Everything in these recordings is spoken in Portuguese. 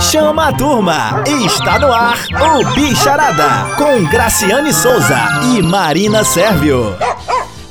Chama a turma! Está no ar o Bicharada com Graciane Souza e Marina Sérvio.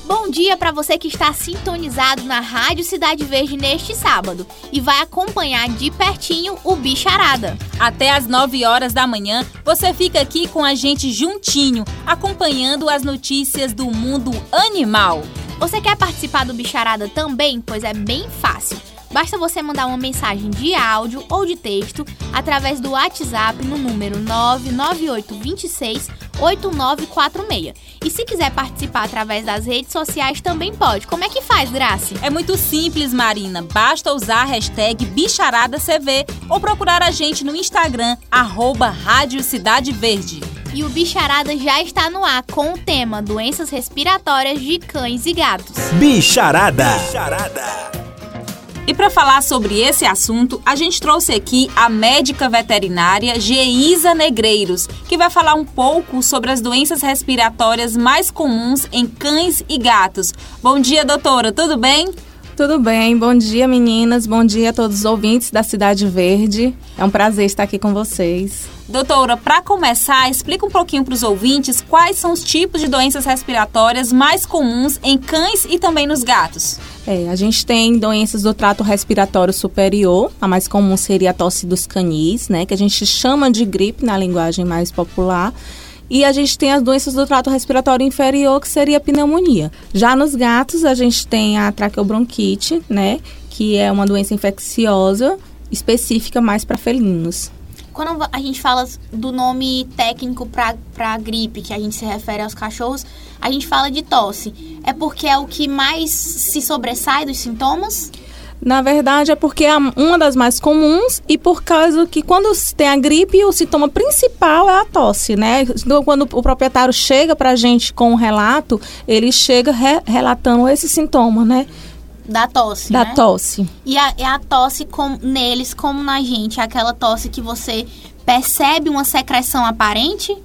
Bom dia para você que está sintonizado na Rádio Cidade Verde neste sábado e vai acompanhar de pertinho o Bicharada. Até às 9 horas da manhã, você fica aqui com a gente juntinho, acompanhando as notícias do mundo animal. Você quer participar do Bicharada também? Pois é bem fácil. Basta você mandar uma mensagem de áudio ou de texto através do WhatsApp no número 99826 8946. E se quiser participar através das redes sociais também pode. Como é que faz, Grace? É muito simples, Marina. Basta usar a hashtag BicharadaCV ou procurar a gente no Instagram, arroba Rádio Cidade Verde. E o Bicharada já está no ar com o tema Doenças Respiratórias de Cães e Gatos. Bicharada! Bicharada! E para falar sobre esse assunto, a gente trouxe aqui a médica veterinária Geisa Negreiros, que vai falar um pouco sobre as doenças respiratórias mais comuns em cães e gatos. Bom dia, doutora, tudo bem? Tudo bem, bom dia meninas, bom dia a todos os ouvintes da Cidade Verde. É um prazer estar aqui com vocês. Doutora, para começar, explica um pouquinho para os ouvintes quais são os tipos de doenças respiratórias mais comuns em cães e também nos gatos. É, a gente tem doenças do trato respiratório superior, a mais comum seria a tosse dos canis, né, que a gente chama de gripe na linguagem mais popular. E a gente tem as doenças do trato respiratório inferior, que seria a pneumonia. Já nos gatos, a gente tem a traqueobronquite, né, que é uma doença infecciosa específica mais para felinos quando a gente fala do nome técnico para gripe, que a gente se refere aos cachorros, a gente fala de tosse. É porque é o que mais se sobressai dos sintomas? Na verdade, é porque é uma das mais comuns e por causa que quando tem a gripe, o sintoma principal é a tosse, né? Então, quando o proprietário chega para a gente com o um relato, ele chega re relatando esse sintoma, né? Da tosse, Da né? tosse. E a, é a tosse com, neles, como na gente, aquela tosse que você percebe uma secreção aparente?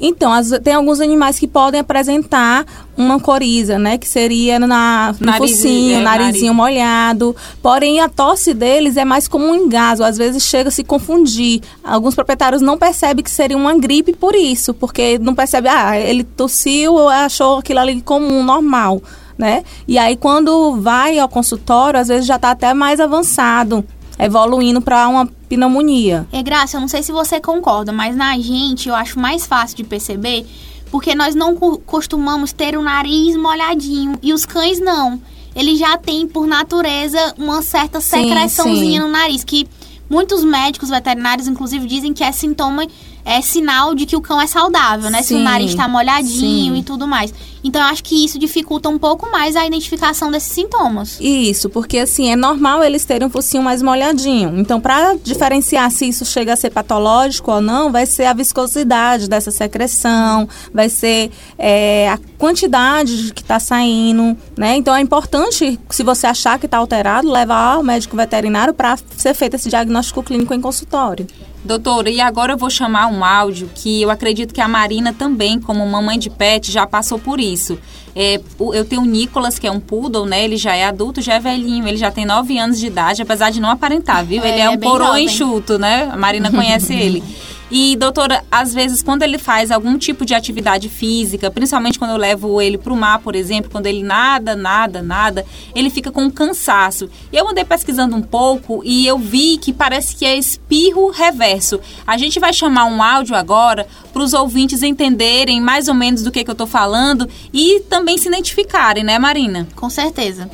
Então, as, tem alguns animais que podem apresentar uma coriza, né? Que seria na, no nariz, focinho, é, narizinho nariz. molhado. Porém, a tosse deles é mais como um engasgo. Às vezes chega a se confundir. Alguns proprietários não percebem que seria uma gripe por isso. Porque não percebe, ah, ele tossiu ou achou aquilo ali comum, normal né? E aí quando vai ao consultório, às vezes já está até mais avançado, evoluindo para uma pneumonia. É, Graça, eu não sei se você concorda, mas na gente eu acho mais fácil de perceber, porque nós não costumamos ter o nariz molhadinho e os cães não. Eles já têm por natureza uma certa secreçãozinha sim, sim. no nariz que muitos médicos veterinários inclusive dizem que é sintoma é sinal de que o cão é saudável, né? Sim, Se o nariz está molhadinho sim. e tudo mais. Então, eu acho que isso dificulta um pouco mais a identificação desses sintomas. Isso, porque assim, é normal eles terem um focinho mais molhadinho. Então, para diferenciar se isso chega a ser patológico ou não, vai ser a viscosidade dessa secreção, vai ser é, a quantidade que está saindo, né? Então, é importante, se você achar que está alterado, levar ao médico veterinário para ser feito esse diagnóstico clínico em consultório. Doutora, e agora eu vou chamar um áudio que eu acredito que a Marina também, como mamãe de pet, já passou por isso. É, eu tenho o Nicolas, que é um poodle, né? Ele já é adulto, já é velhinho, ele já tem 9 anos de idade, apesar de não aparentar, viu? É, ele é, é um coroa enxuto, né? A Marina conhece ele. E, doutora, às vezes, quando ele faz algum tipo de atividade física, principalmente quando eu levo ele para o mar, por exemplo, quando ele nada, nada, nada, ele fica com cansaço. E eu andei pesquisando um pouco e eu vi que parece que é espirro reverso. A gente vai chamar um áudio agora para os ouvintes entenderem mais ou menos do que, que eu estou falando e também se identificarem, né, Marina? Com certeza.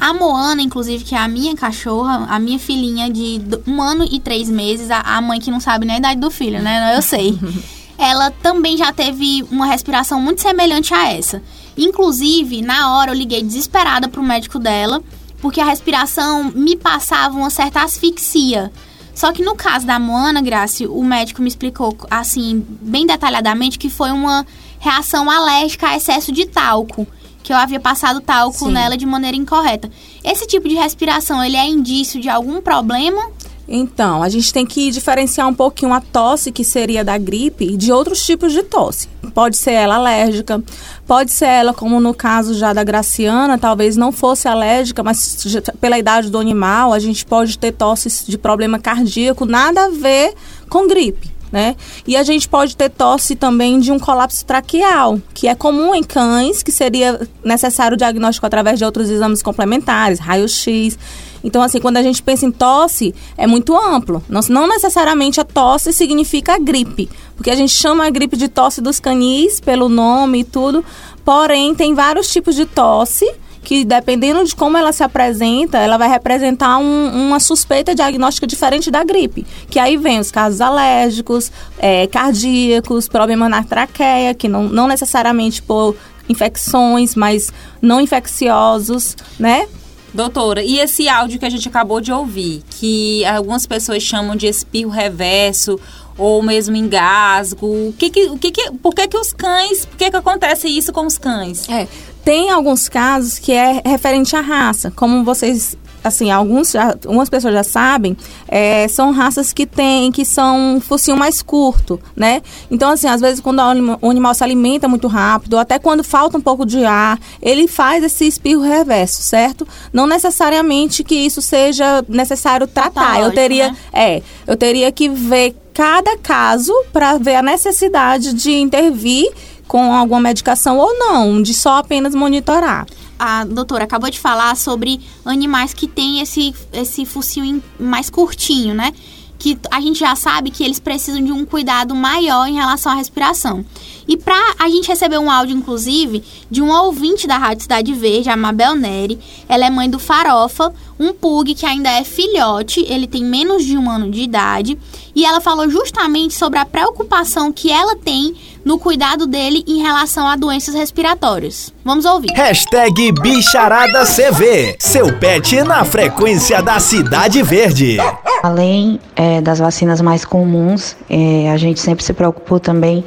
A Moana, inclusive, que é a minha cachorra, a minha filhinha de um ano e três meses, a, mãe que não sabe nem a idade do filho, né? Eu sei. Ela também já teve uma respiração muito semelhante a essa. Inclusive, na hora eu liguei desesperada pro médico dela, porque a respiração me passava uma certa asfixia. Só que no caso da Moana, Grace, o médico me explicou, assim, bem detalhadamente, que foi uma reação alérgica a excesso de talco que eu havia passado talco Sim. nela de maneira incorreta. Esse tipo de respiração, ele é indício de algum problema? Então, a gente tem que diferenciar um pouquinho a tosse, que seria da gripe, de outros tipos de tosse. Pode ser ela alérgica, pode ser ela, como no caso já da Graciana, talvez não fosse alérgica, mas pela idade do animal, a gente pode ter tosse de problema cardíaco, nada a ver com gripe né? E a gente pode ter tosse também de um colapso traqueal, que é comum em cães, que seria necessário o diagnóstico através de outros exames complementares, raio-x. Então, assim, quando a gente pensa em tosse, é muito amplo. Não, não necessariamente a tosse significa gripe, porque a gente chama a gripe de tosse dos canis pelo nome e tudo, porém, tem vários tipos de tosse que dependendo de como ela se apresenta, ela vai representar um, uma suspeita diagnóstica diferente da gripe. Que aí vem os casos alérgicos, é, cardíacos, problemas na traqueia, que não, não necessariamente por infecções, mas não infecciosos, né? Doutora, e esse áudio que a gente acabou de ouvir, que algumas pessoas chamam de espirro reverso ou mesmo engasgo, o que que, o que, que por que que os cães, por que que acontece isso com os cães? É, tem alguns casos que é referente à raça, como vocês assim, alguns já, algumas pessoas já sabem, é, são raças que têm, que são um focinho mais curto, né? Então, assim, às vezes quando o animal se alimenta muito rápido, ou até quando falta um pouco de ar, ele faz esse espirro reverso, certo? Não necessariamente que isso seja necessário tratar. eu teria, né? é, eu teria que ver cada caso para ver a necessidade de intervir com alguma medicação ou não, de só apenas monitorar. A doutora acabou de falar sobre animais que têm esse, esse focinho mais curtinho, né? que a gente já sabe que eles precisam de um cuidado maior em relação à respiração. E para a gente receber um áudio, inclusive, de um ouvinte da Rádio Cidade Verde, a Mabel Neri, ela é mãe do Farofa, um pug que ainda é filhote, ele tem menos de um ano de idade, e ela falou justamente sobre a preocupação que ela tem no cuidado dele em relação a doenças respiratórias. Vamos ouvir. Hashtag BicharadaCV, seu pet na frequência da Cidade Verde. Além é, das vacinas mais comuns, é, a gente sempre se preocupou também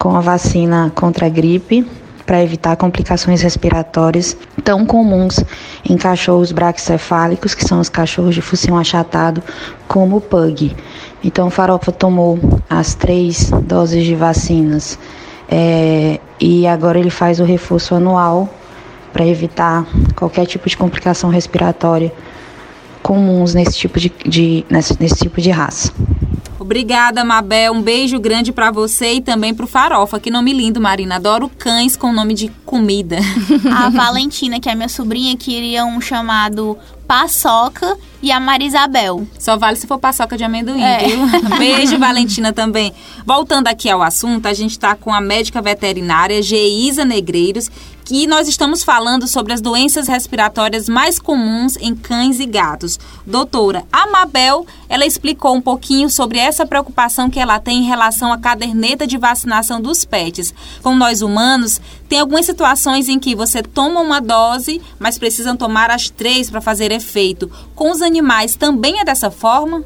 com a vacina contra a gripe, para evitar complicações respiratórias tão comuns em cachorros braquicefálicos, que são os cachorros de focinho achatado, como o pug. Então, o Farofa tomou as três doses de vacinas é, e agora ele faz o reforço anual para evitar qualquer tipo de complicação respiratória comuns nesse tipo de, de nesse, nesse tipo de raça. Obrigada, Mabel. Um beijo grande para você e também pro Farofa. Que nome lindo, Marina. Adoro cães com nome de comida. A Valentina, que é minha sobrinha, queria um chamado paçoca e a Marisabel. Só vale se for paçoca de amendoim, é. viu? Beijo, Valentina, também. Voltando aqui ao assunto, a gente está com a médica veterinária Geisa Negreiros, que nós estamos falando sobre as doenças respiratórias mais comuns em cães e gatos. Doutora, a Mabel, ela explicou um pouquinho sobre essa preocupação que ela tem em relação à caderneta de vacinação dos pets. Com nós humanos, tem algumas situações em que você toma uma dose, mas precisam tomar as três para fazer efeito. Com os animais também é dessa forma?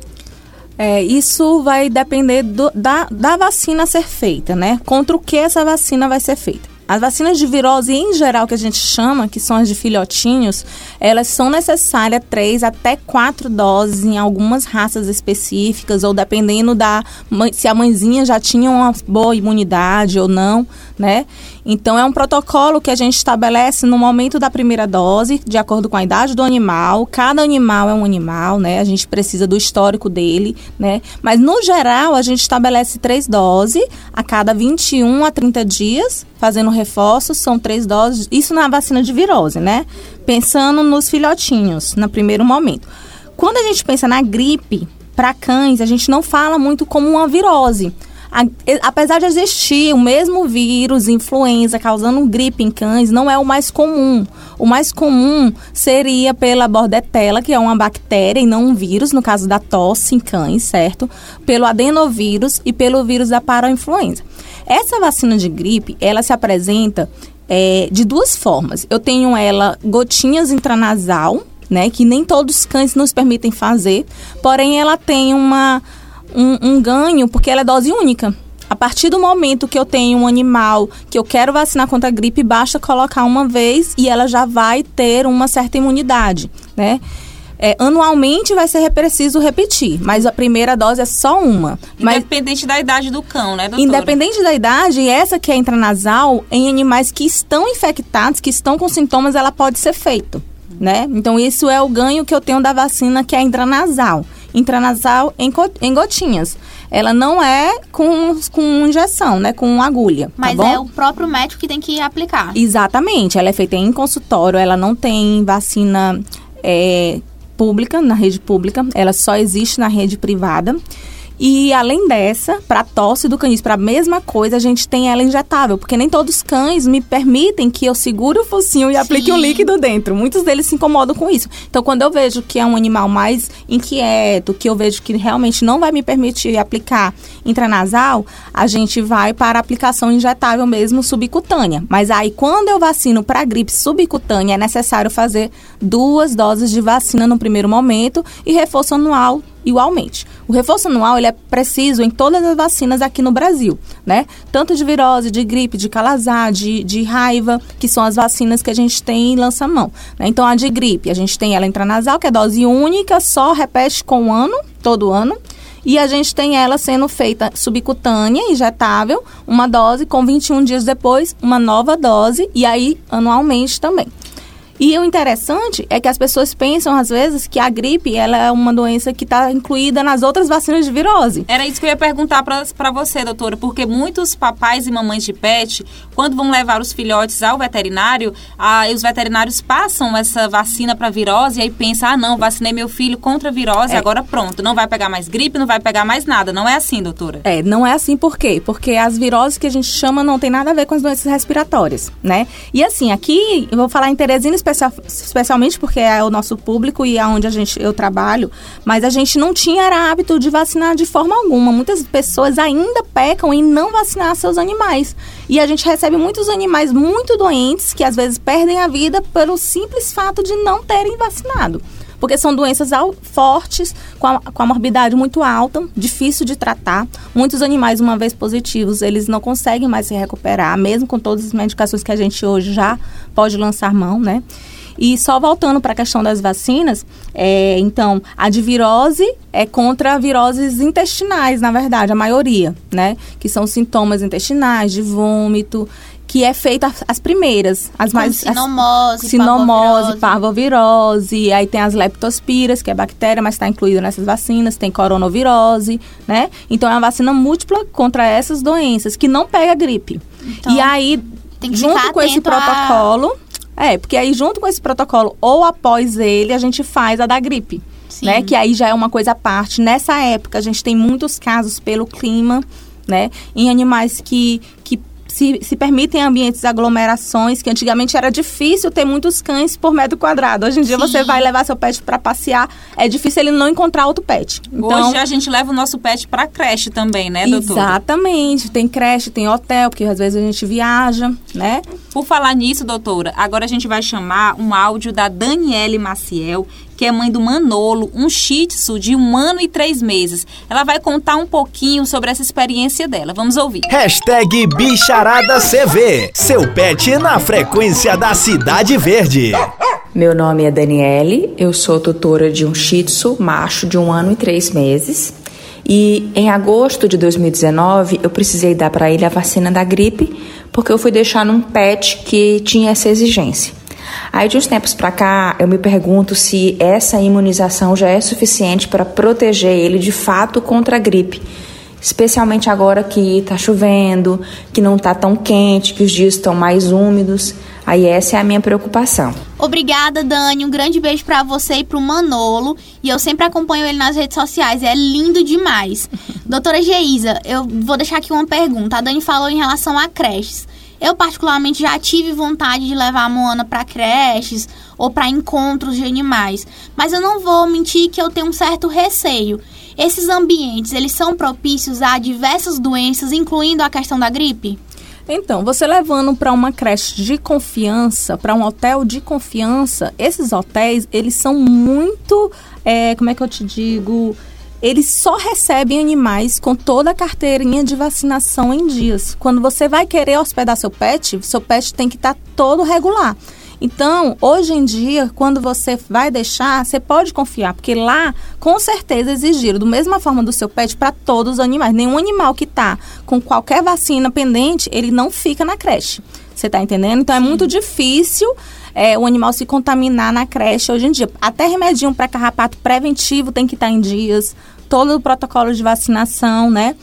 É, isso vai depender do, da, da vacina ser feita, né? Contra o que essa vacina vai ser feita. As vacinas de virose em geral que a gente chama, que são as de filhotinhos, elas são necessárias três até quatro doses em algumas raças específicas ou dependendo da se a mãezinha já tinha uma boa imunidade ou não, né? Então é um protocolo que a gente estabelece no momento da primeira dose, de acordo com a idade do animal. Cada animal é um animal, né? A gente precisa do histórico dele, né? Mas no geral a gente estabelece três doses a cada 21 a 30 dias fazendo reforços, são três doses, isso na vacina de virose, né? Pensando nos filhotinhos, no primeiro momento. Quando a gente pensa na gripe, para cães, a gente não fala muito como uma virose. A, apesar de existir o mesmo vírus, influenza, causando gripe em cães, não é o mais comum. O mais comum seria pela bordetela, que é uma bactéria e não um vírus, no caso da tosse em cães, certo? Pelo adenovírus e pelo vírus da parainfluenza. Essa vacina de gripe, ela se apresenta é, de duas formas. Eu tenho ela gotinhas intranasal, né, que nem todos os cães nos permitem fazer, porém ela tem uma, um, um ganho porque ela é dose única. A partir do momento que eu tenho um animal que eu quero vacinar contra a gripe, basta colocar uma vez e ela já vai ter uma certa imunidade, né? é, anualmente vai ser preciso repetir, mas a primeira dose é só uma. Independente mas, da idade do cão, né, doutora? Independente da idade, essa que é intranasal, em animais que estão infectados, que estão com sintomas, ela pode ser feita, né? Então, isso é o ganho que eu tenho da vacina que é intranasal. Intranasal em, em gotinhas ela não é com, com injeção, né? Com agulha. Tá Mas tá é o próprio médico que tem que aplicar. Exatamente. Ela é feita em consultório, ela não tem vacina é, pública, na rede pública, ela só existe na rede privada. E além dessa, para tosse do caniço, para a mesma coisa, a gente tem ela injetável, porque nem todos os cães me permitem que eu segure o focinho e aplique o líquido dentro. Muitos deles se incomodam com isso. Então, quando eu vejo que é um animal mais inquieto, que eu vejo que realmente não vai me permitir aplicar intranasal, a gente vai para a aplicação injetável mesmo subcutânea. Mas aí, quando eu vacino para gripe subcutânea, é necessário fazer duas doses de vacina no primeiro momento e reforço anual igualmente. O reforço anual ele é preciso em todas as vacinas aqui no Brasil, né? Tanto de virose, de gripe, de calazar, de, de raiva, que são as vacinas que a gente tem em lança-mão. Né? Então, a de gripe, a gente tem ela intranasal, que é dose única, só repete com um ano, todo ano. E a gente tem ela sendo feita subcutânea, injetável, uma dose, com 21 dias depois, uma nova dose, e aí anualmente também. E o interessante é que as pessoas pensam, às vezes, que a gripe ela é uma doença que está incluída nas outras vacinas de virose. Era isso que eu ia perguntar para você, doutora, porque muitos papais e mamães de pet, quando vão levar os filhotes ao veterinário, ah, os veterinários passam essa vacina para virose e aí pensam, ah, não, vacinei meu filho contra a virose, é. agora pronto, não vai pegar mais gripe, não vai pegar mais nada. Não é assim, doutora? É, não é assim por quê? Porque as viroses que a gente chama não tem nada a ver com as doenças respiratórias, né? E assim, aqui, eu vou falar em Teresina especial, especialmente porque é o nosso público e é onde a gente, eu trabalho, mas a gente não tinha hábito de vacinar de forma alguma. Muitas pessoas ainda pecam em não vacinar seus animais. E a gente recebe muitos animais muito doentes que às vezes perdem a vida pelo simples fato de não terem vacinado porque são doenças fortes, com a, com a morbidade muito alta, difícil de tratar. Muitos animais, uma vez positivos, eles não conseguem mais se recuperar, mesmo com todas as medicações que a gente hoje já pode lançar mão, né? E só voltando para a questão das vacinas, é, então, a de virose é contra viroses intestinais, na verdade, a maioria, né? Que são sintomas intestinais, de vômito, que é feita as primeiras, as Com mais sinomose, as, sinomose, parvovirose. aí tem as leptospiras, que é bactéria, mas está incluída nessas vacinas, tem coronavirose, né? Então é uma vacina múltipla contra essas doenças que não pega gripe. Então, e aí junto com esse protocolo, a... é, porque aí junto com esse protocolo ou após ele a gente faz a da gripe. Sim. Né? Que aí já é uma coisa à parte. Nessa época, a gente tem muitos casos pelo clima, né? Em animais que se, se permitem ambientes aglomerações, que antigamente era difícil ter muitos cães por metro quadrado. Hoje em dia Sim. você vai levar seu pet para passear, é difícil ele não encontrar outro pet. Então, Hoje a gente leva o nosso pet para creche também, né, doutor? Exatamente. Tem creche, tem hotel, porque às vezes a gente viaja, né? Por falar nisso, doutora, agora a gente vai chamar um áudio da Daniele Maciel, que é mãe do Manolo, um shih tzu de um ano e três meses. Ela vai contar um pouquinho sobre essa experiência dela. Vamos ouvir. Hashtag BicharadaCV. Seu pet na frequência da Cidade Verde. Meu nome é Daniele, eu sou tutora de um shih tzu macho de um ano e três meses. E em agosto de 2019 eu precisei dar para ele a vacina da gripe porque eu fui deixar num pet que tinha essa exigência. Aí de uns tempos para cá, eu me pergunto se essa imunização já é suficiente para proteger ele de fato contra a gripe. Especialmente agora que está chovendo, que não está tão quente, que os dias estão mais úmidos. Aí essa é a minha preocupação. Obrigada, Dani. Um grande beijo para você e para o Manolo. E eu sempre acompanho ele nas redes sociais. É lindo demais. Doutora Geisa, eu vou deixar aqui uma pergunta. A Dani falou em relação a creches. Eu, particularmente, já tive vontade de levar a Moana para creches ou para encontros de animais, mas eu não vou mentir que eu tenho um certo receio. Esses ambientes, eles são propícios a diversas doenças, incluindo a questão da gripe? Então, você levando para uma creche de confiança, para um hotel de confiança, esses hotéis, eles são muito, é, como é que eu te digo, eles só recebem animais com toda a carteirinha de vacinação em dias. Quando você vai querer hospedar seu pet, seu pet tem que estar tá todo regular. Então, hoje em dia, quando você vai deixar, você pode confiar, porque lá, com certeza, exigiram, da mesma forma do seu pet, para todos os animais. Nenhum animal que está com qualquer vacina pendente, ele não fica na creche. Você está entendendo? Então, é muito difícil é, o animal se contaminar na creche hoje em dia. Até remedinho para carrapato preventivo tem que estar tá em dias, todo o protocolo de vacinação, né?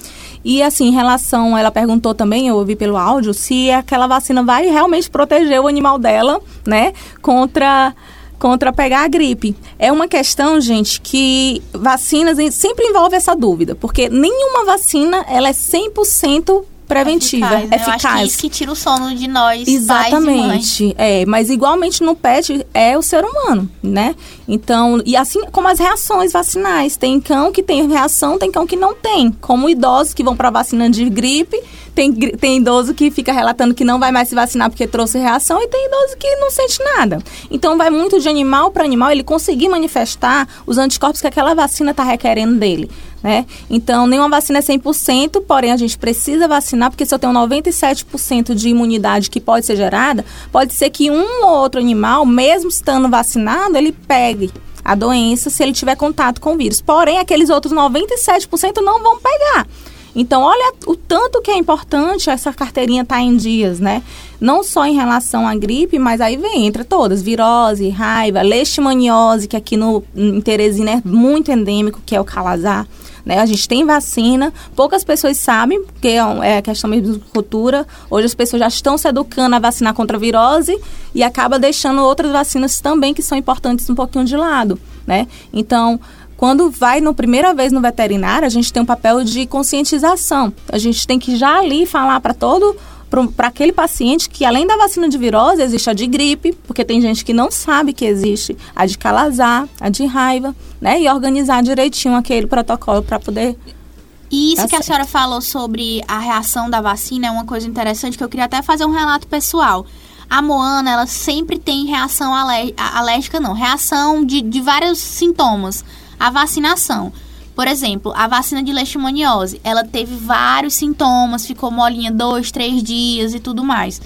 E assim, em relação, ela perguntou também, eu ouvi pelo áudio, se aquela vacina vai realmente proteger o animal dela, né, contra contra pegar a gripe. É uma questão, gente, que vacinas sempre envolve essa dúvida, porque nenhuma vacina ela é 100% preventiva, eficaz. Né? eficaz. Eu acho que é isso que tira o sono de nós, Exatamente. É, mas igualmente no pet é o ser humano, né? Então, e assim como as reações vacinais, tem cão que tem reação, tem cão que não tem, como idosos que vão para vacina de gripe, tem, tem idoso que fica relatando que não vai mais se vacinar porque trouxe reação e tem idoso que não sente nada. Então vai muito de animal para animal ele conseguir manifestar os anticorpos que aquela vacina está requerendo dele. Né? Então, nenhuma vacina é 100%, porém a gente precisa vacinar, porque se eu tenho 97% de imunidade que pode ser gerada, pode ser que um ou outro animal, mesmo estando vacinado, ele pegue a doença se ele tiver contato com o vírus. Porém, aqueles outros 97% não vão pegar. Então, olha o tanto que é importante essa carteirinha estar tá em dias, né? Não só em relação à gripe, mas aí vem, entra todas, virose, raiva, leishmaniose, que aqui no, em Teresina é muito endêmico, que é o calazar. Né? A gente tem vacina, poucas pessoas sabem, porque é, é questão mesmo de cultura. Hoje as pessoas já estão se educando a vacinar contra a virose e acaba deixando outras vacinas também que são importantes um pouquinho de lado, né? Então, quando vai no primeira vez no veterinário, a gente tem um papel de conscientização. A gente tem que já ali falar para todo para aquele paciente que além da vacina de virose existe a de gripe, porque tem gente que não sabe que existe a de calazar, a de raiva, né? E organizar direitinho aquele protocolo para poder e isso que certo. a senhora falou sobre a reação da vacina é uma coisa interessante que eu queria até fazer um relato pessoal. A Moana, ela sempre tem reação alérgica, não, reação de, de vários sintomas a vacinação. Por exemplo, a vacina de leishmaniose, ela teve vários sintomas, ficou molinha dois, três dias e tudo mais.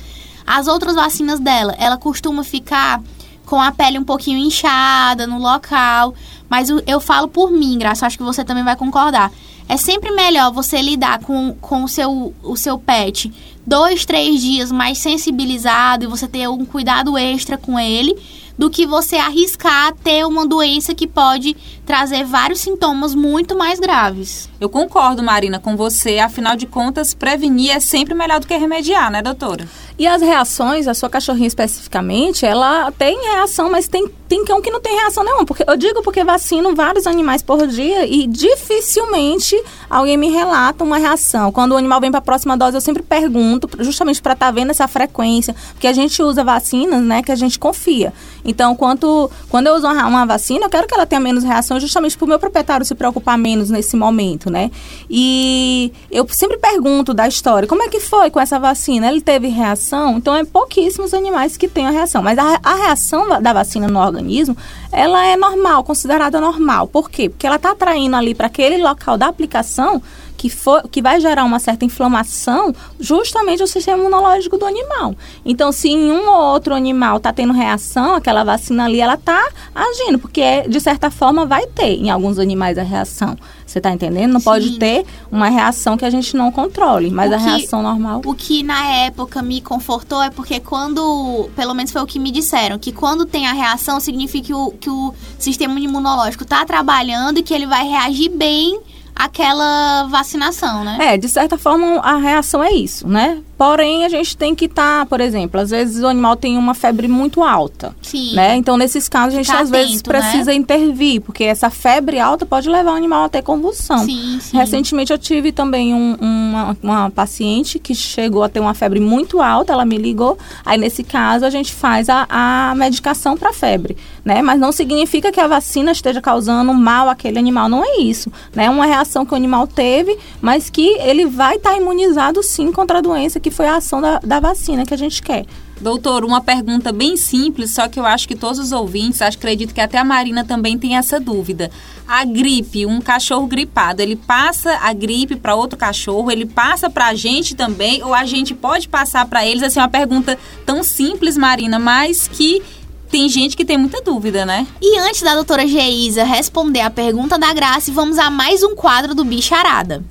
As outras vacinas dela, ela costuma ficar com a pele um pouquinho inchada no local, mas eu falo por mim, Graça, acho que você também vai concordar. É sempre melhor você lidar com, com o, seu, o seu pet dois, três dias mais sensibilizado e você ter um cuidado extra com ele do que você arriscar ter uma doença que pode trazer vários sintomas muito mais graves. Eu concordo, Marina, com você. Afinal de contas, prevenir é sempre melhor do que remediar, né, doutora? E as reações, a sua cachorrinha especificamente, ela tem reação, mas tem, tem cão que não tem reação nenhuma. Porque, eu digo porque vacino vários animais por dia e dificilmente alguém me relata uma reação. Quando o animal vem para a próxima dose, eu sempre pergunto, justamente para estar tá vendo essa frequência. Porque a gente usa vacinas, né, que a gente confia. Então, quanto, quando eu uso uma, uma vacina, eu quero que ela tenha menos reação, justamente para o meu proprietário se preocupar menos nesse momento, né? E eu sempre pergunto da história, como é que foi com essa vacina? Ele teve reação? então é pouquíssimos animais que têm a reação. Mas a, a reação da vacina no organismo, ela é normal, considerada normal. Por quê? Porque ela está atraindo ali para aquele local da aplicação que, for, que vai gerar uma certa inflamação justamente o sistema imunológico do animal. Então, se em um ou outro animal está tendo reação, aquela vacina ali, ela está agindo, porque de certa forma vai ter em alguns animais a reação. Você está entendendo? Não Sim. pode ter uma reação que a gente não controle, mas a reação normal. O que na época me confortou é porque quando, pelo menos foi o que me disseram, que quando tem a reação significa que o, que o sistema imunológico está trabalhando e que ele vai reagir bem aquela vacinação, né? É, de certa forma a reação é isso, né? Porém, a gente tem que estar, tá, por exemplo, às vezes o animal tem uma febre muito alta. Sim. Né? Então, nesses casos, a gente às atento, vezes precisa né? intervir, porque essa febre alta pode levar o animal a ter convulsão. Sim, sim. Recentemente eu tive também um, uma, uma paciente que chegou a ter uma febre muito alta, ela me ligou. Aí, nesse caso, a gente faz a, a medicação para febre, né? Mas não significa que a vacina esteja causando mal àquele animal, não é isso. Né? É uma reação que o animal teve, mas que ele vai estar tá imunizado sim contra a doença que foi a ação da, da vacina que a gente quer. Doutor, uma pergunta bem simples, só que eu acho que todos os ouvintes, acredito que até a Marina também tem essa dúvida. A gripe, um cachorro gripado, ele passa a gripe para outro cachorro, ele passa para a gente também, ou a gente pode passar para eles? Assim, uma pergunta tão simples, Marina, mas que tem gente que tem muita dúvida, né? E antes da doutora Geisa responder a pergunta da Graça, vamos a mais um quadro do Bicharada.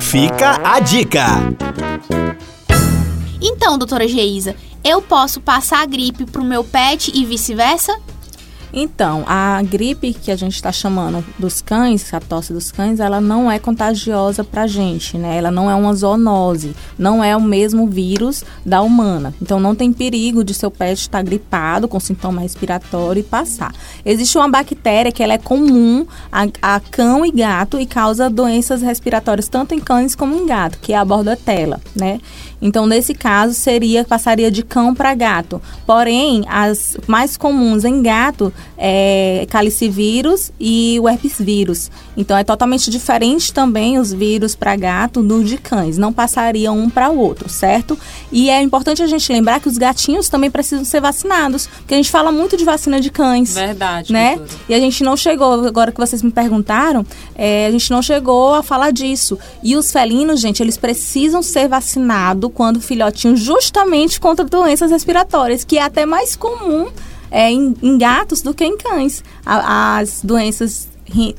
Fica a dica! Então, doutora Geisa, eu posso passar a gripe pro meu pet e vice-versa? Então, a gripe que a gente está chamando dos cães, a tosse dos cães, ela não é contagiosa para a gente, né? Ela não é uma zoonose, não é o mesmo vírus da humana. Então, não tem perigo de seu pet estar gripado com sintoma respiratório e passar. Existe uma bactéria que ela é comum a, a cão e gato e causa doenças respiratórias tanto em cães como em gato, que é a bordetela, né? Então, nesse caso, seria passaria de cão para gato. Porém, as mais comuns em gato é calicivírus e o herpes vírus. Então, é totalmente diferente também os vírus para gato do de cães. Não passaria um para o outro, certo? E é importante a gente lembrar que os gatinhos também precisam ser vacinados, porque a gente fala muito de vacina de cães. Verdade. Né? E a gente não chegou, agora que vocês me perguntaram, é, a gente não chegou a falar disso. E os felinos, gente, eles precisam ser vacinados quando filhotinho justamente contra doenças respiratórias, que é até mais comum é, em, em gatos do que em cães. A, as doenças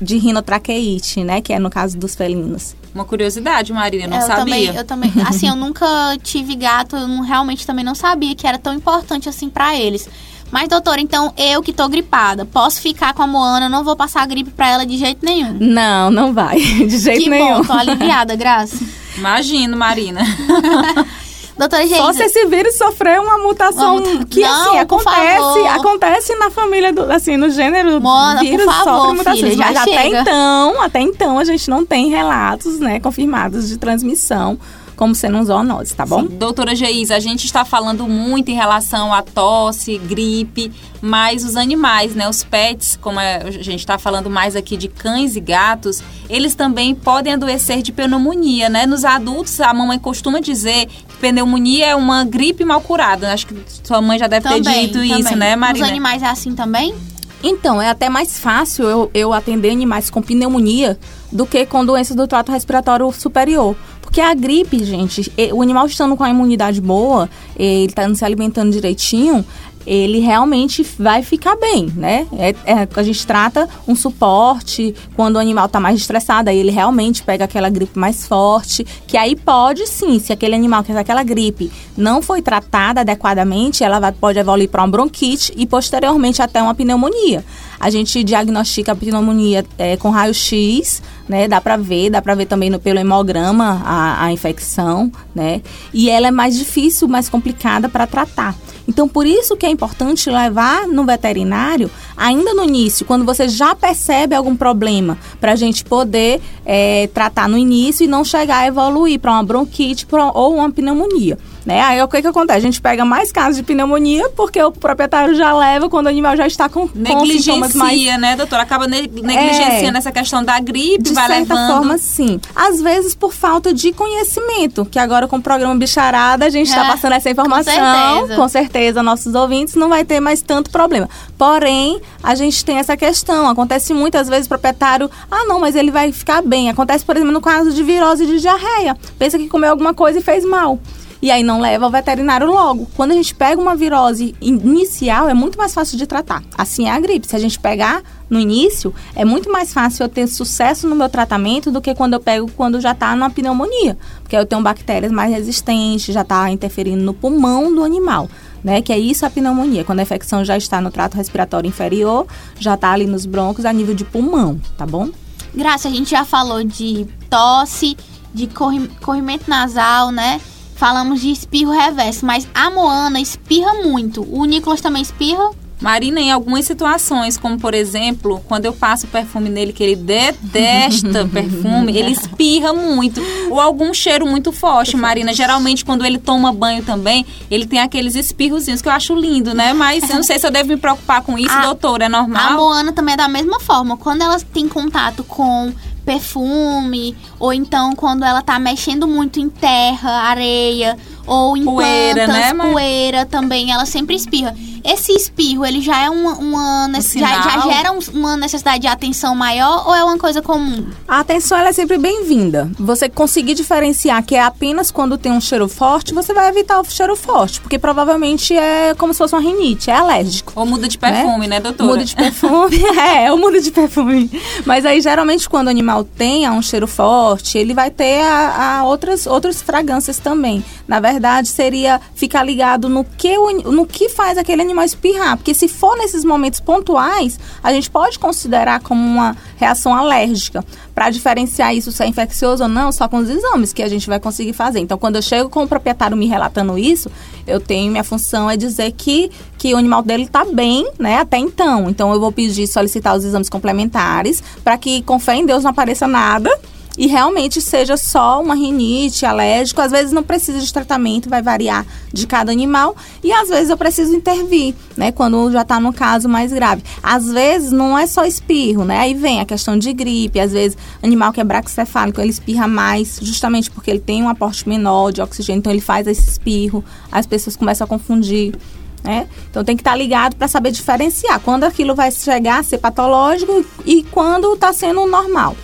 de rinotraqueite, né? Que é no caso dos felinos. Uma curiosidade, Maria, não eu sabia. Também, eu também, assim, eu nunca tive gato, eu não, realmente também não sabia que era tão importante assim para eles. Mas, doutora, então eu que tô gripada, posso ficar com a Moana, não vou passar a gripe pra ela de jeito nenhum. Não, não vai. De jeito que nenhum. Bom, tô aliviada, Graça. Imagino, Marina. Doutora Geisa. Só se esse vírus sofrer uma mutação uma que não, assim acontece, acontece na família do, assim no gênero Mona, vírus por favor, sofre mutações, filha, mas já até chega. então, até então a gente não tem relatos, né, confirmados de transmissão como sendo um zoonose, tá bom? Sim. Doutora Geisa, a gente está falando muito em relação a tosse, gripe, mas os animais, né, os pets, como a gente está falando mais aqui de cães e gatos, eles também podem adoecer de pneumonia, né? Nos adultos, a mamãe costuma dizer que pneumonia é uma gripe mal curada. Acho que sua mãe já deve também, ter dito também. isso, né, Marina? Os animais é assim também? Então, é até mais fácil eu, eu atender animais com pneumonia do que com doenças do trato respiratório superior. Porque a gripe, gente, o animal estando com a imunidade boa, ele está se alimentando direitinho, ele realmente vai ficar bem, né? É, é, a gente trata um suporte quando o animal está mais estressado, aí ele realmente pega aquela gripe mais forte, que aí pode sim, se aquele animal que aquela gripe não foi tratada adequadamente, ela vai, pode evoluir para uma bronquite e posteriormente até uma pneumonia. A gente diagnostica a pneumonia é, com raio-x, né? Dá para ver, dá para ver também no, pelo hemograma a, a infecção, né? E ela é mais difícil, mais complicada para tratar. Então, por isso que é importante levar no veterinário ainda no início, quando você já percebe algum problema, para a gente poder é, tratar no início e não chegar a evoluir para uma bronquite pra, ou uma pneumonia. Né? Aí o que, que acontece? A gente pega mais casos de pneumonia porque o proprietário já leva quando o animal já está com, Negligencia, com mais... né, doutora? Acaba ne negligenciando é, essa questão da gripe, de vai certa levando. forma, sim. Às vezes por falta de conhecimento, que agora com o programa Bicharada a gente está É, passando essa informação. com certeza. com certeza, nossos ouvintes não vai ter mais tanto problema. Porém, a gente tem essa questão. Acontece muitas vezes o proprietário, ah, não, mas ele vai ficar bem. Acontece, por exemplo, no caso de virose de diarreia. Pensa que comeu alguma coisa e fez mal. E aí não leva ao veterinário logo. Quando a gente pega uma virose inicial, é muito mais fácil de tratar. Assim é a gripe. Se a gente pegar no início, é muito mais fácil eu ter sucesso no meu tratamento do que quando eu pego quando já está numa pneumonia. Porque eu tenho bactérias mais resistentes, já está interferindo no pulmão do animal. Né, que é isso a pneumonia, quando a infecção já está no trato respiratório inferior, já está ali nos broncos a nível de pulmão, tá bom? Graça, a gente já falou de tosse, de corri corrimento nasal, né? Falamos de espirro reverso, mas a Moana espirra muito. O Nicolas também espirra? Marina, em algumas situações, como por exemplo, quando eu passo perfume nele, que ele detesta perfume, ele espirra muito. Ou algum cheiro muito forte, Marina. Geralmente, quando ele toma banho também, ele tem aqueles espirrozinhos que eu acho lindo, né? Mas eu não sei se eu devo me preocupar com isso, A- doutora. É A normal? Moana também é da mesma forma. Quando ela tem contato com perfume, ou então quando ela tá mexendo muito em terra, areia, ou em poeira, plantas, né, poeira também, ela sempre espirra. Esse espirro, ele já é uma, uma um já, já, gera uma necessidade de atenção maior ou é uma coisa comum? A atenção ela é sempre bem-vinda. Você conseguir diferenciar que é apenas quando tem um cheiro forte, você vai evitar o cheiro forte, porque provavelmente é como se fosse uma rinite, é alérgico. Ou muda de perfume, né, né doutora? Muda de perfume, é, ou muda de perfume. Mas aí geralmente quando o animal tenha um cheiro forte, ele vai ter a, a outras outras fragrâncias também. Na verdade, seria ficar ligado no que o, no que faz aquele animal animal espirrar, porque se for nesses momentos pontuais, a gente pode considerar como uma reação alérgica. Para diferenciar isso se é infeccioso ou não, só com os exames que a gente vai conseguir fazer. Então, quando eu chego com o proprietário me relatando isso, eu tenho minha função é dizer que, que o animal dele está bem, né, até então. Então, eu vou pedir solicitar os exames complementares para que, com fé em Deus, não apareça nada e realmente seja só uma rinite alérgico. Às vezes não precisa de tratamento, vai variar de cada animal. E às vezes eu preciso intervir, né? Quando já está no caso mais grave. Às vezes não é só espirro, né? Aí vem a questão de gripe. Às vezes animal que é braxcefálico, ele espirra mais, justamente porque ele tem um aporte menor de oxigênio. Então ele faz esse espirro. As pessoas começam a confundir. né? Então tem que estar tá ligado para saber diferenciar quando aquilo vai chegar a ser patológico e quando está sendo normal.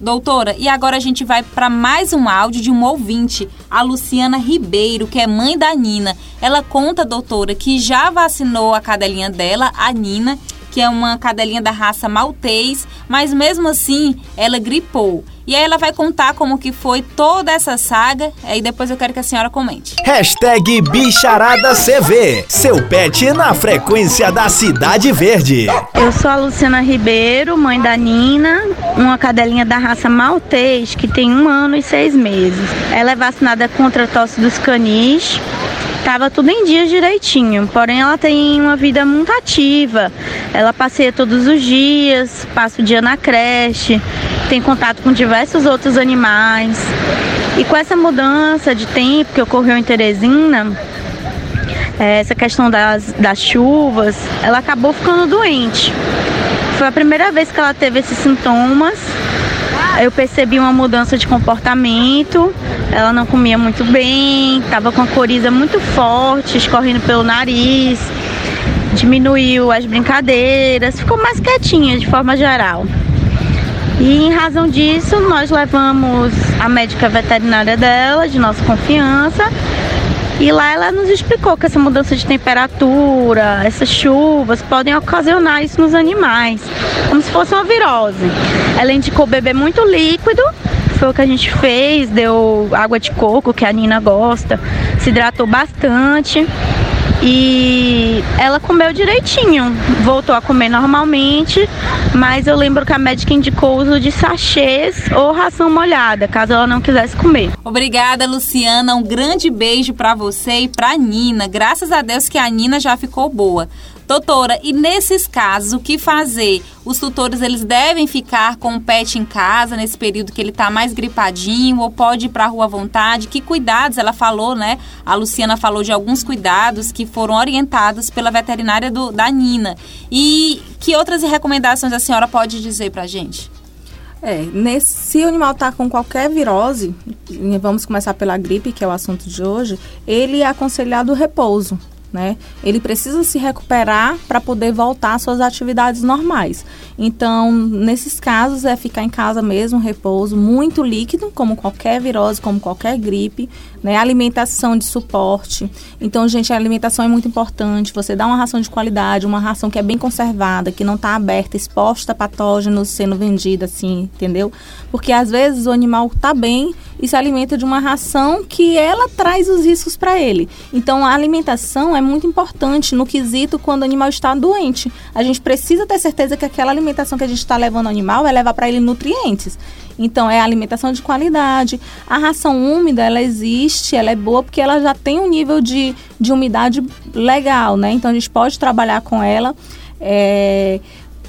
Doutora, e agora a gente vai para mais um áudio de um ouvinte, a Luciana Ribeiro, que é mãe da Nina. Ela conta, doutora, que já vacinou a cadelinha dela, a Nina, que é uma cadelinha da raça maltês, mas mesmo assim ela gripou. E aí ela vai contar como que foi toda essa saga, aí depois eu quero que a senhora comente. Hashtag BicharadaCV, seu pet na frequência da Cidade Verde. Eu sou a Luciana Ribeiro, mãe da Nina, uma cadelinha da raça maltês que tem um ano e seis meses. Ela é vacinada contra a tosse dos canis, Tava tudo em dias direitinho, porém ela tem uma vida muito ativa. Ela passeia todos os dias, passa o dia na creche, tem contato com diversos outros animais. E com essa mudança de tempo que ocorreu em Teresina, é, essa questão das, das chuvas, ela acabou ficando doente. Foi a primeira vez que ela teve esses sintomas eu percebi uma mudança de comportamento. Ela não comia muito bem, estava com a coriza muito forte, escorrendo pelo nariz, diminuiu as brincadeiras, ficou mais quietinha de forma geral. E em razão disso, nós levamos a médica veterinária dela, de nossa confiança, e lá ela nos explicou que essa mudança de temperatura, essas chuvas podem ocasionar isso nos animais, como se fosse uma virose. Ela indicou beber muito líquido, foi o que a gente fez, deu água de coco, que a Nina gosta, se hidratou bastante. E ela comeu direitinho, voltou a comer normalmente, mas eu lembro que a médica indicou o uso de sachês ou ração molhada, caso ela não quisesse comer. Obrigada, Luciana. Um grande beijo para você e para Nina. Graças a Deus que a Nina já ficou boa. Doutora, e nesses casos, o que fazer? Os tutores, eles devem ficar com o pet em casa nesse período que ele está mais gripadinho ou pode ir para a rua à vontade? Que cuidados? Ela falou, né? A Luciana falou de alguns cuidados que foram orientados pela veterinária do, da Nina. E que outras recomendações a senhora pode dizer para a gente? É, nesse, se o animal está com qualquer virose, vamos começar pela gripe, que é o assunto de hoje, ele é aconselhado o repouso né? Ele precisa se recuperar para poder voltar às suas atividades normais. Então, nesses casos, é ficar em casa mesmo, repouso, muito líquido, como qualquer virose, como qualquer gripe, né? Alimentação de suporte. Então, gente, a alimentação é muito importante. Você dá uma ração de qualidade, uma ração que é bem conservada, que não está aberta, exposta a patógenos sendo vendida assim, entendeu? Porque às vezes o animal está bem e se alimenta de uma ração que ela traz os riscos para ele. Então, a alimentação é muito importante no quesito quando o animal está doente. A gente precisa ter certeza que aquela alimentação que a gente está levando ao animal vai levar para ele nutrientes. Então, é alimentação de qualidade. A ração úmida, ela existe, ela é boa porque ela já tem um nível de, de umidade legal, né? Então, a gente pode trabalhar com ela. É,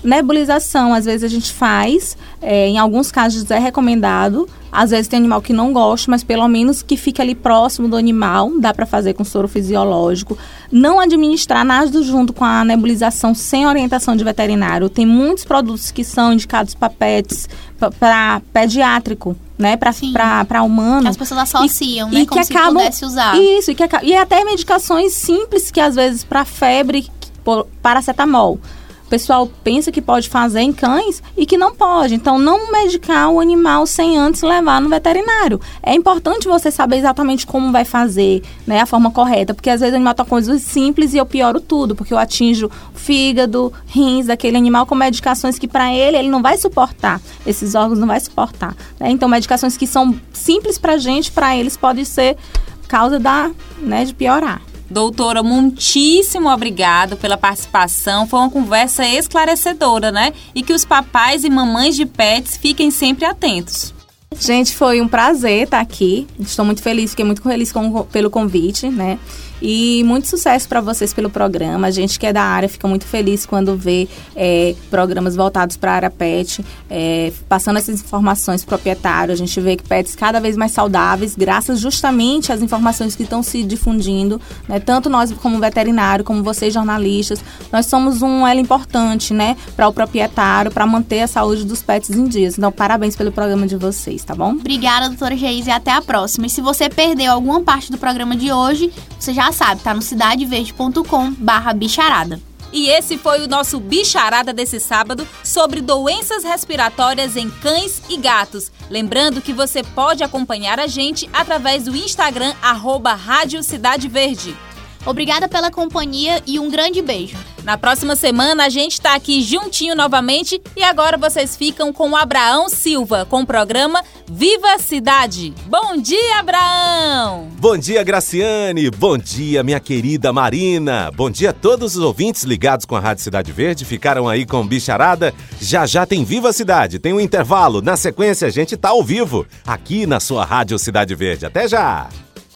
nebulização, às vezes a gente faz, é, em alguns casos é recomendado, às vezes tem animal que não gosta, mas pelo menos que fique ali próximo do animal, dá para fazer com soro fisiológico. Não administrar nada junto com a nebulização sem orientação de veterinário. Tem muitos produtos que são indicados para pets, para pediátrico, né, para humano. As pessoas associam, e, né, e como que se acabam, pudesse usar. Isso, e, que, e até medicações simples que às vezes para febre, paracetamol pessoal pensa que pode fazer em cães e que não pode. Então, não medicar o animal sem antes levar no veterinário. É importante você saber exatamente como vai fazer, né, a forma correta, porque às vezes o animal tá com coisas simples e eu pioro tudo, porque eu atinjo fígado, rins daquele animal com medicações que para ele ele não vai suportar. Esses órgãos não vai suportar. Né? Então, medicações que são simples para gente, para eles pode ser causa da, né, de piorar. Doutora, muitíssimo obrigado pela participação. Foi uma conversa esclarecedora, né? E que os papais e mamães de pets fiquem sempre atentos. Gente, foi um prazer estar aqui. Estou muito feliz, fiquei muito feliz com, pelo convite, né? E muito sucesso para vocês pelo programa. A gente que é da área fica muito feliz quando vê é, programas voltados para a área pet, é, passando essas informações proprietário. A gente vê que pets cada vez mais saudáveis, graças justamente às informações que estão se difundindo, né? Tanto nós como veterinário, como vocês jornalistas, nós somos um elo importante, né, para o proprietário, para manter a saúde dos pets em dias. Então, parabéns pelo programa de vocês, tá bom? Obrigada, doutora Geise, e até a próxima. E se você perdeu alguma parte do programa de hoje, você sabe, tá no cidadeverde.com barra bicharada. E esse foi o nosso Bicharada desse sábado sobre doenças respiratórias em cães e gatos. Lembrando que você pode acompanhar a gente através do Instagram, arroba Rádio Cidade Verde. Obrigada pela companhia e um grande beijo. Na próxima semana a gente está aqui juntinho novamente e agora vocês ficam com o Abraão Silva com o programa Viva Cidade. Bom dia, Abraão! Bom dia, Graciane! Bom dia, minha querida Marina! Bom dia a todos os ouvintes ligados com a Rádio Cidade Verde. Ficaram aí com bicharada? Já já tem Viva Cidade, tem um intervalo. Na sequência a gente tá ao vivo aqui na sua Rádio Cidade Verde. Até já!